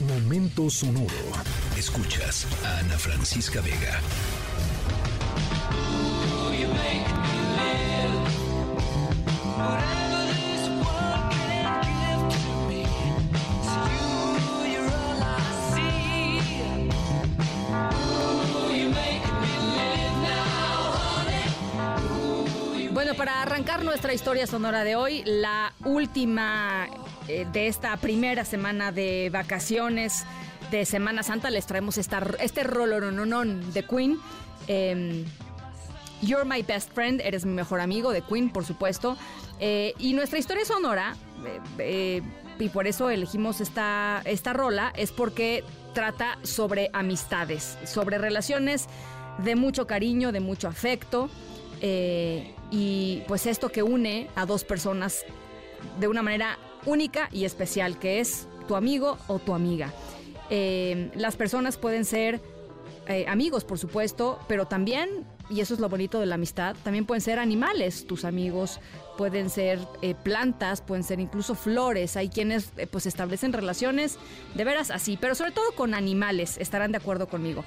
Momento sonoro. Escuchas a Ana Francisca Vega. Bueno, para arrancar nuestra historia sonora de hoy, la última eh, de esta primera semana de vacaciones de Semana Santa, les traemos esta, este rolononón de Queen. Em, You're My Best Friend, eres mi mejor amigo de Queen, por supuesto. Eh, y nuestra historia sonora, eh, y por eso elegimos esta, esta rola, es porque trata sobre amistades, sobre relaciones de mucho cariño, de mucho afecto. y pues esto que une a dos personas de una manera única y especial, que es tu amigo o tu amiga. Eh, las personas pueden ser eh, amigos, por supuesto, pero también, y eso es lo bonito de la amistad, también pueden ser animales, tus amigos, pueden ser eh, plantas, pueden ser incluso flores. Hay quienes pues establecen relaciones de veras así, pero sobre todo con animales, estarán de acuerdo conmigo.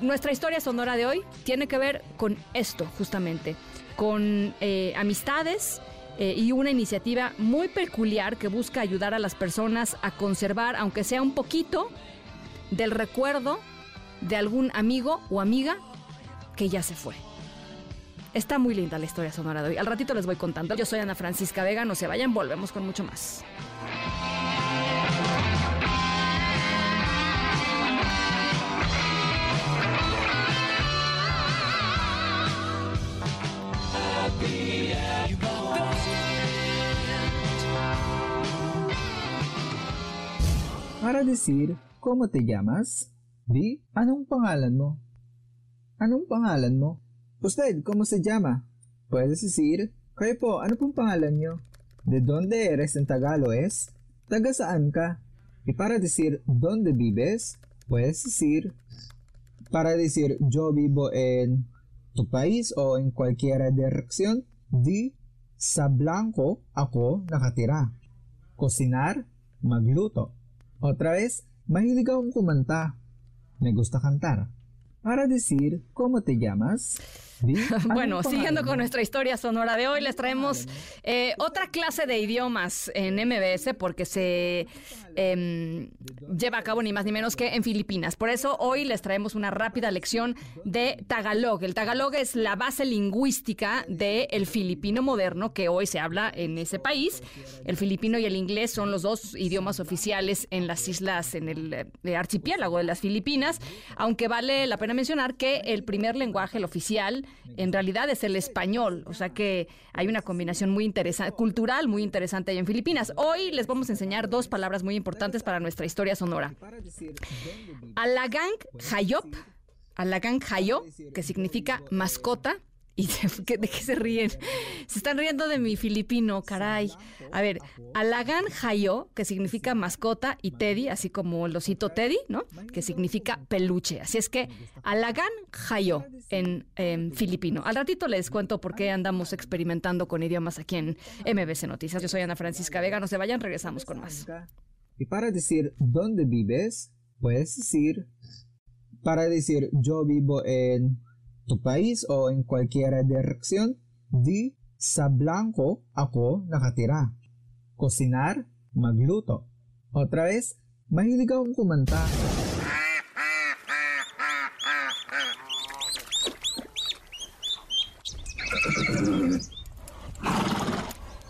nuestra historia sonora de hoy tiene que ver con esto, justamente, con amistades eh, y una iniciativa muy peculiar que busca ayudar a las personas a conservar, aunque sea un poquito, del recuerdo de algún amigo o amiga que ya se fue. Está muy linda la historia sonora de hoy. Al ratito les voy contando. Yo soy Ana Francisca Vega, no se vayan, volvemos con mucho más. Para decir, ¿cómo te llamas? Di, anong pangalan mo? Anong pangalan mo? Usted, ¿cómo se llama? Puedes decir, kayo po, ano pong pangalan nyo? ¿De dónde eres en Tagalog es? ¿Taga saan ka? Y para decir, ¿dónde vives? Puedes decir, para decir, yo vivo en tu país o en cualquier dirección, di, sa blanco ako nakatira. Cocinar, magluto. Otra vez, mahilig akong kumanta. Me gusta cantar. Para decir, ¿cómo te llamas? bueno, siguiendo con nuestra historia sonora de hoy, les traemos eh, otra clase de idiomas en MBS porque se em, lleva a cabo ni más ni menos que en Filipinas. Por eso hoy les traemos una rápida lección de Tagalog. El Tagalog es la base lingüística del filipino moderno que hoy se habla en ese país. El filipino y el inglés son los dos idiomas oficiales en las islas, en el, el archipiélago de las Filipinas, aunque vale la pena mencionar que el primer lenguaje, el oficial, en realidad es el español. O sea que hay una combinación muy interesante, cultural muy interesante ahí en Filipinas. Hoy les vamos a enseñar dos palabras muy importantes para nuestra historia sonora. Alagang Hayop, Alagang Hayo, que significa mascota, ¿Y de, qué se ríen? Se están riendo de mi filipino, caray. A ver, Alagan Hayo, que significa mascota, y Teddy, así como el osito Teddy, ¿no? Que significa peluche. Así es que Alagan Hayo en, filipino. Al ratito les cuento por qué andamos experimentando con idiomas aquí en MBC Noticias. Yo soy Ana Francisca Vega, no se vayan, regresamos con más. Y para decir dónde vives, puedes decir, para decir yo vivo en tu país o en cualquier dirección, di sa blanco ako nakatira. Cocinar, magluto. Otra vez, mahilig akong kumanta.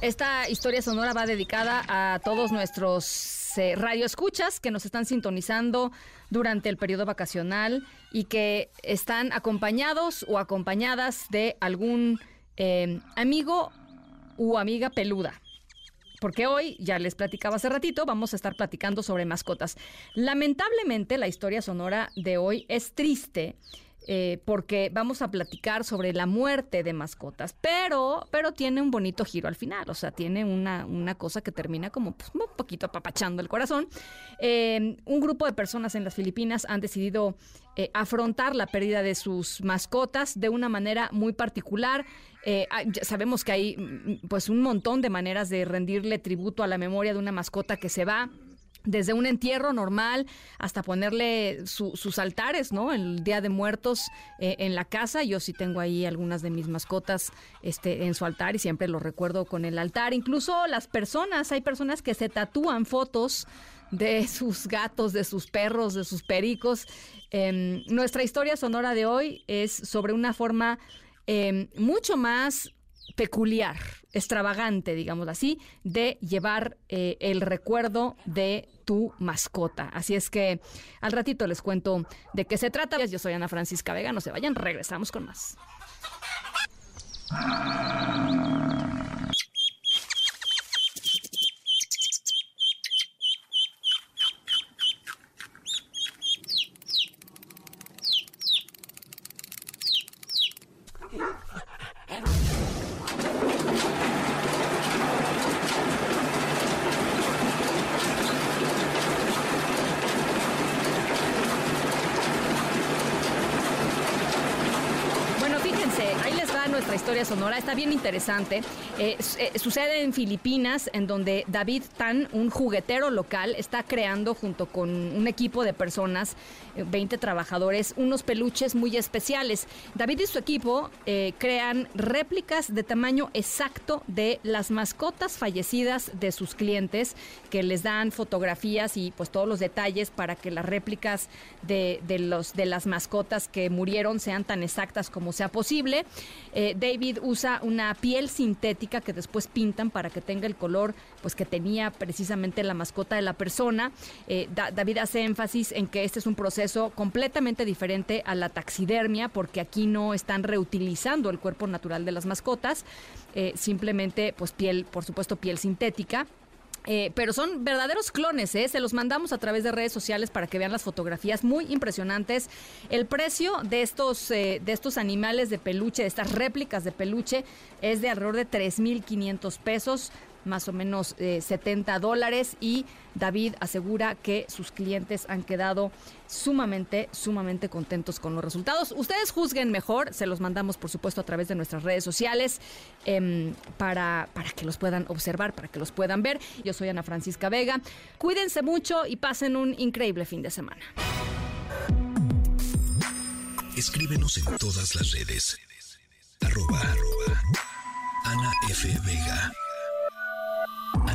Esta historia sonora va dedicada a todos nuestros Radio radioescuchas que nos están sintonizando durante el periodo vacacional y que están acompañados o acompañadas de algún em, amigo u amiga peluda. Porque hoy, ya les platicaba hace ratito, vamos a estar platicando sobre mascotas. Lamentablemente, la historia sonora de hoy es triste eh, porque vamos a platicar sobre la muerte de mascotas, pero, pero tiene un bonito giro al final, o sea, tiene una, una cosa que termina como pues, un poquito apapachando el corazón. Eh, un grupo de personas en las Filipinas han decidido eh, afrontar la pérdida de sus mascotas de una manera muy particular. sabemos que hay mm, pues un montón de maneras de rendirle tributo a la memoria de una mascota que se va desde un entierro normal hasta ponerle sus altares, ¿no? El Día de Muertos eh, en la casa. Yo sí tengo ahí algunas de mis mascotas este, en su altar y siempre lo recuerdo con el altar. Incluso las personas, hay personas que se tatúan fotos de sus gatos, de sus perros, de sus pericos. Em, nuestra historia sonora de hoy es sobre una forma em, mucho más peculiar, extravagante, digamos así, de llevar eh, el recuerdo de tu mascota. Así es que al ratito les cuento de qué se trata. Yo soy Ana Francisca Vega, no se vayan, regresamos con más. Historia sonora. Está bien interesante. Eh, eh, sucede en Filipinas, en donde David Tan, un juguetero local, está creando junto con un equipo de personas, 20 eh, trabajadores, unos peluches muy especiales. David y su equipo crean réplicas de tamaño exacto de las mascotas fallecidas de sus clientes, que les dan fotografías y pues todos los detalles para que las réplicas de, los, de las mascotas que murieron sean tan exactas como sea posible. David David usa una piel sintética que después pintan para que tenga el color pues que tenía precisamente la mascota de la persona. Eh, David hace énfasis en que este es un proceso completamente diferente a la taxidermia porque aquí no están reutilizando el cuerpo natural de las mascotas, eh, simplemente pues piel, por supuesto piel sintética. Eh, pero son verdaderos clones, ¿eh? se los mandamos a través de redes sociales para que vean las fotografías muy impresionantes. El precio de estos, eh, de estos animales de peluche, de estas réplicas de peluche, es de alrededor de 3.500 pesos más o menos 70 eh, dólares y David asegura que sus clientes han quedado sumamente, sumamente contentos con los resultados. Ustedes juzguen mejor, se los mandamos por supuesto a través de nuestras redes sociales em, para, para que los puedan observar, para que los puedan ver. Yo soy Ana Francisca Vega. Cuídense mucho y pasen un increíble fin de semana. Escríbenos en todas las redes. Arroba, Ana F. Vega.